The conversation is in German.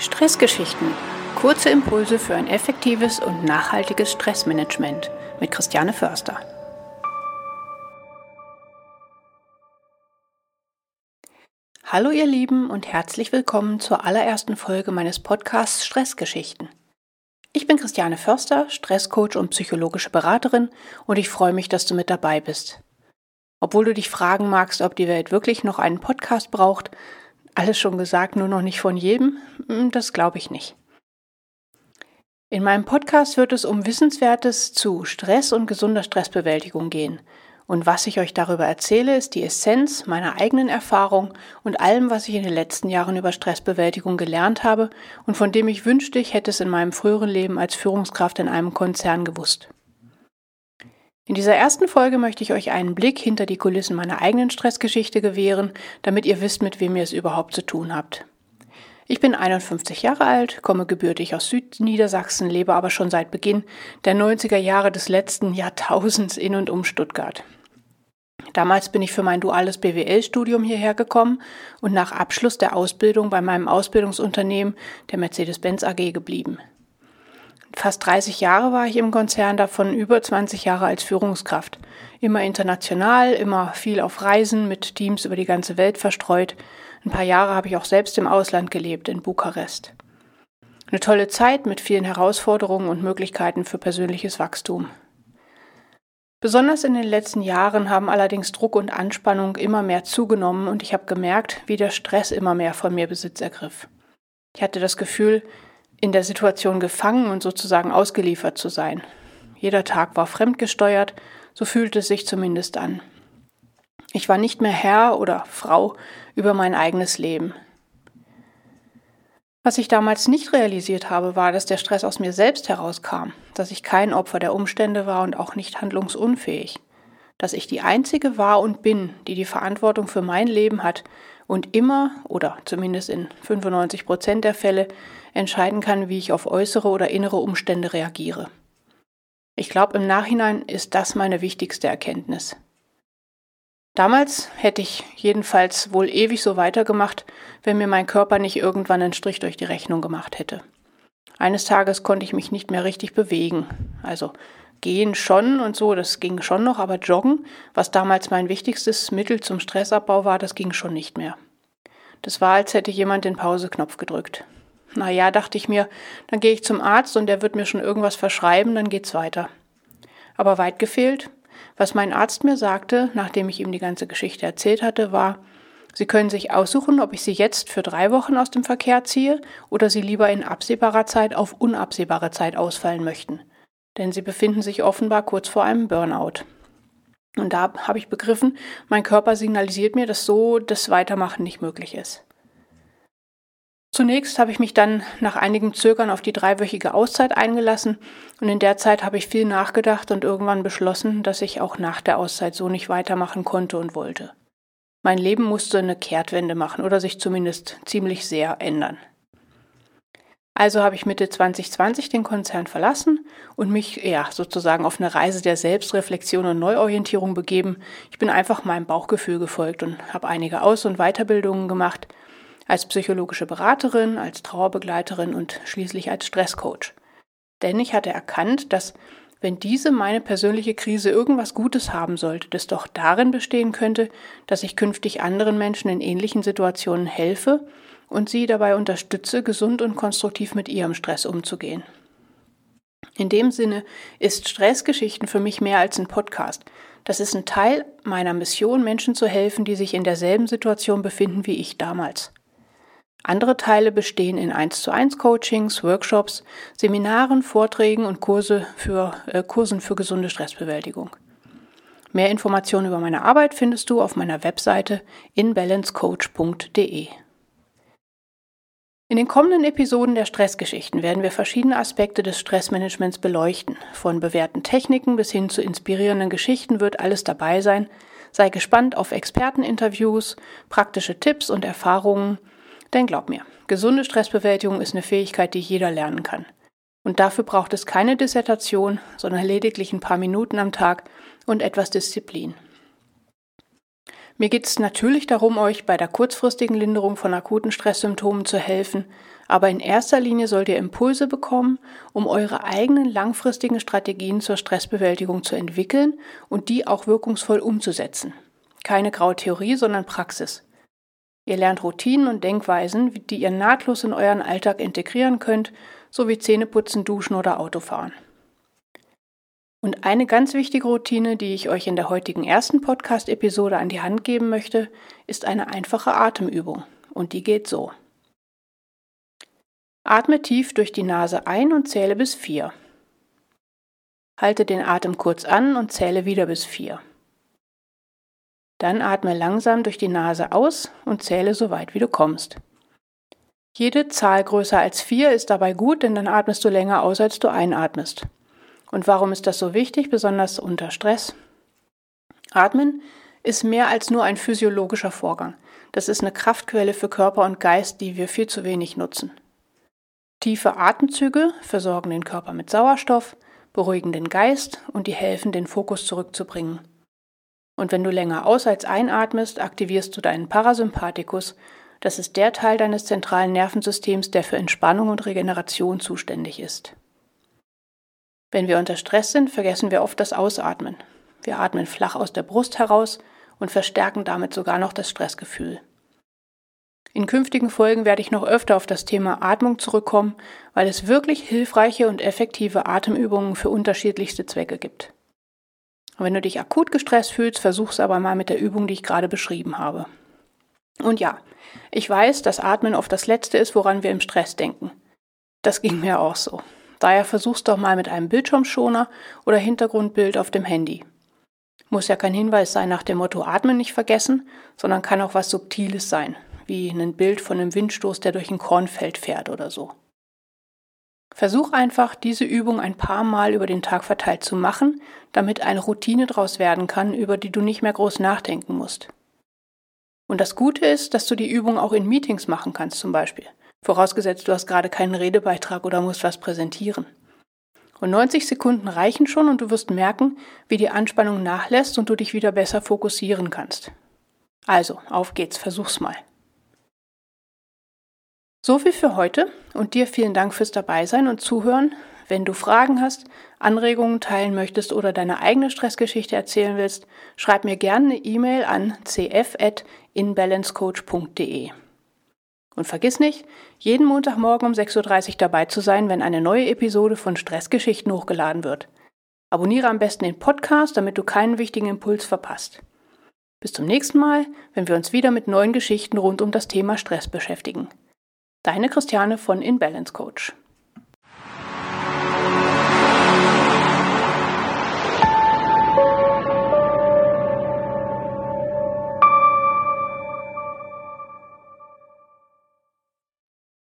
Stressgeschichten. Kurze Impulse für ein effektives und nachhaltiges Stressmanagement mit Christiane Förster. Hallo ihr Lieben und herzlich willkommen zur allerersten Folge meines Podcasts Stressgeschichten. Ich bin Christiane Förster, Stresscoach und psychologische Beraterin und ich freue mich, dass du mit dabei bist. Obwohl du dich fragen magst, ob die Welt wirklich noch einen Podcast braucht, alles schon gesagt, nur noch nicht von jedem? Hm, das glaube ich nicht. In meinem Podcast wird es um Wissenswertes zu Stress und gesunder Stressbewältigung gehen. Und was ich euch darüber erzähle, ist die Essenz meiner eigenen Erfahrung und allem, was ich in den letzten Jahren über Stressbewältigung gelernt habe und von dem ich wünschte, ich hätte es in meinem früheren Leben als Führungskraft in einem Konzern gewusst. In dieser ersten Folge möchte ich euch einen Blick hinter die Kulissen meiner eigenen Stressgeschichte gewähren, damit ihr wisst, mit wem ihr es überhaupt zu tun habt. Ich bin 51 Jahre alt, komme gebürtig aus Südniedersachsen, lebe aber schon seit Beginn der 90er Jahre des letzten Jahrtausends in und um Stuttgart. Damals bin ich für mein duales BWL-Studium hierher gekommen und nach Abschluss der Ausbildung bei meinem Ausbildungsunternehmen der Mercedes-Benz AG geblieben. Fast 30 Jahre war ich im Konzern, davon über 20 Jahre als Führungskraft. Immer international, immer viel auf Reisen mit Teams über die ganze Welt verstreut. Ein paar Jahre habe ich auch selbst im Ausland gelebt, in Bukarest. Eine tolle Zeit mit vielen Herausforderungen und Möglichkeiten für persönliches Wachstum. Besonders in den letzten Jahren haben allerdings Druck und Anspannung immer mehr zugenommen und ich habe gemerkt, wie der Stress immer mehr von mir Besitz ergriff. Ich hatte das Gefühl, in der Situation gefangen und sozusagen ausgeliefert zu sein. Jeder Tag war fremdgesteuert, so fühlte es sich zumindest an. Ich war nicht mehr Herr oder Frau über mein eigenes Leben. Was ich damals nicht realisiert habe, war, dass der Stress aus mir selbst herauskam, dass ich kein Opfer der Umstände war und auch nicht handlungsunfähig, dass ich die Einzige war und bin, die die Verantwortung für mein Leben hat und immer oder zumindest in 95 Prozent der Fälle entscheiden kann, wie ich auf äußere oder innere Umstände reagiere. Ich glaube, im Nachhinein ist das meine wichtigste Erkenntnis. Damals hätte ich jedenfalls wohl ewig so weitergemacht, wenn mir mein Körper nicht irgendwann einen Strich durch die Rechnung gemacht hätte. Eines Tages konnte ich mich nicht mehr richtig bewegen. Also gehen schon und so, das ging schon noch, aber joggen, was damals mein wichtigstes Mittel zum Stressabbau war, das ging schon nicht mehr. Das war, als hätte jemand den Pauseknopf gedrückt. Na ja, dachte ich mir, dann gehe ich zum Arzt und der wird mir schon irgendwas verschreiben, dann geht's weiter. Aber weit gefehlt. Was mein Arzt mir sagte, nachdem ich ihm die ganze Geschichte erzählt hatte, war, Sie können sich aussuchen, ob ich Sie jetzt für drei Wochen aus dem Verkehr ziehe oder Sie lieber in absehbarer Zeit auf unabsehbare Zeit ausfallen möchten. Denn Sie befinden sich offenbar kurz vor einem Burnout. Und da habe ich begriffen, mein Körper signalisiert mir, dass so das Weitermachen nicht möglich ist. Zunächst habe ich mich dann nach einigem Zögern auf die dreiwöchige Auszeit eingelassen und in der Zeit habe ich viel nachgedacht und irgendwann beschlossen, dass ich auch nach der Auszeit so nicht weitermachen konnte und wollte. Mein Leben musste eine Kehrtwende machen oder sich zumindest ziemlich sehr ändern. Also habe ich Mitte 2020 den Konzern verlassen und mich ja sozusagen auf eine Reise der Selbstreflexion und Neuorientierung begeben. Ich bin einfach meinem Bauchgefühl gefolgt und habe einige Aus- und Weiterbildungen gemacht als psychologische Beraterin, als Trauerbegleiterin und schließlich als Stresscoach. Denn ich hatte erkannt, dass wenn diese meine persönliche Krise irgendwas Gutes haben sollte, das doch darin bestehen könnte, dass ich künftig anderen Menschen in ähnlichen Situationen helfe und sie dabei unterstütze, gesund und konstruktiv mit ihrem Stress umzugehen. In dem Sinne ist Stressgeschichten für mich mehr als ein Podcast. Das ist ein Teil meiner Mission, Menschen zu helfen, die sich in derselben Situation befinden wie ich damals. Andere Teile bestehen in 1 zu 1 Coachings, Workshops, Seminaren, Vorträgen und Kurse für, äh, Kursen für gesunde Stressbewältigung. Mehr Informationen über meine Arbeit findest du auf meiner Webseite inbalancecoach.de. In den kommenden Episoden der Stressgeschichten werden wir verschiedene Aspekte des Stressmanagements beleuchten. Von bewährten Techniken bis hin zu inspirierenden Geschichten wird alles dabei sein. Sei gespannt auf Experteninterviews, praktische Tipps und Erfahrungen denn glaub mir, gesunde Stressbewältigung ist eine Fähigkeit, die jeder lernen kann. Und dafür braucht es keine Dissertation, sondern lediglich ein paar Minuten am Tag und etwas Disziplin. Mir geht es natürlich darum, euch bei der kurzfristigen Linderung von akuten Stresssymptomen zu helfen, aber in erster Linie sollt ihr Impulse bekommen, um eure eigenen langfristigen Strategien zur Stressbewältigung zu entwickeln und die auch wirkungsvoll umzusetzen. Keine graue Theorie, sondern Praxis. Ihr lernt Routinen und Denkweisen, die ihr nahtlos in euren Alltag integrieren könnt, sowie Zähneputzen, Duschen oder Autofahren. Und eine ganz wichtige Routine, die ich euch in der heutigen ersten Podcast-Episode an die Hand geben möchte, ist eine einfache Atemübung. Und die geht so. Atme tief durch die Nase ein und zähle bis vier. Halte den Atem kurz an und zähle wieder bis vier. Dann atme langsam durch die Nase aus und zähle so weit wie du kommst. Jede Zahl größer als vier ist dabei gut, denn dann atmest du länger aus, als du einatmest. Und warum ist das so wichtig, besonders unter Stress? Atmen ist mehr als nur ein physiologischer Vorgang. Das ist eine Kraftquelle für Körper und Geist, die wir viel zu wenig nutzen. Tiefe Atemzüge versorgen den Körper mit Sauerstoff, beruhigen den Geist und die helfen, den Fokus zurückzubringen. Und wenn du länger aus als einatmest, aktivierst du deinen Parasympathikus. Das ist der Teil deines zentralen Nervensystems, der für Entspannung und Regeneration zuständig ist. Wenn wir unter Stress sind, vergessen wir oft das Ausatmen. Wir atmen flach aus der Brust heraus und verstärken damit sogar noch das Stressgefühl. In künftigen Folgen werde ich noch öfter auf das Thema Atmung zurückkommen, weil es wirklich hilfreiche und effektive Atemübungen für unterschiedlichste Zwecke gibt. Und wenn du dich akut gestresst fühlst, versuch's aber mal mit der Übung, die ich gerade beschrieben habe. Und ja, ich weiß, dass Atmen oft das Letzte ist, woran wir im Stress denken. Das ging mir auch so. Daher versuch's doch mal mit einem Bildschirmschoner oder Hintergrundbild auf dem Handy. Muss ja kein Hinweis sein nach dem Motto Atmen nicht vergessen, sondern kann auch was Subtiles sein, wie ein Bild von einem Windstoß, der durch ein Kornfeld fährt oder so. Versuch einfach, diese Übung ein paar Mal über den Tag verteilt zu machen, damit eine Routine draus werden kann, über die du nicht mehr groß nachdenken musst. Und das Gute ist, dass du die Übung auch in Meetings machen kannst zum Beispiel. Vorausgesetzt, du hast gerade keinen Redebeitrag oder musst was präsentieren. Und 90 Sekunden reichen schon und du wirst merken, wie die Anspannung nachlässt und du dich wieder besser fokussieren kannst. Also, auf geht's, versuch's mal. So viel für heute und dir vielen Dank fürs Dabeisein und Zuhören. Wenn du Fragen hast, Anregungen teilen möchtest oder deine eigene Stressgeschichte erzählen willst, schreib mir gerne eine E-Mail an cf.inbalancecoach.de. Und vergiss nicht, jeden Montagmorgen um 6.30 Uhr dabei zu sein, wenn eine neue Episode von Stressgeschichten hochgeladen wird. Abonniere am besten den Podcast, damit du keinen wichtigen Impuls verpasst. Bis zum nächsten Mal, wenn wir uns wieder mit neuen Geschichten rund um das Thema Stress beschäftigen. Deine Christiane von InBalance Coach.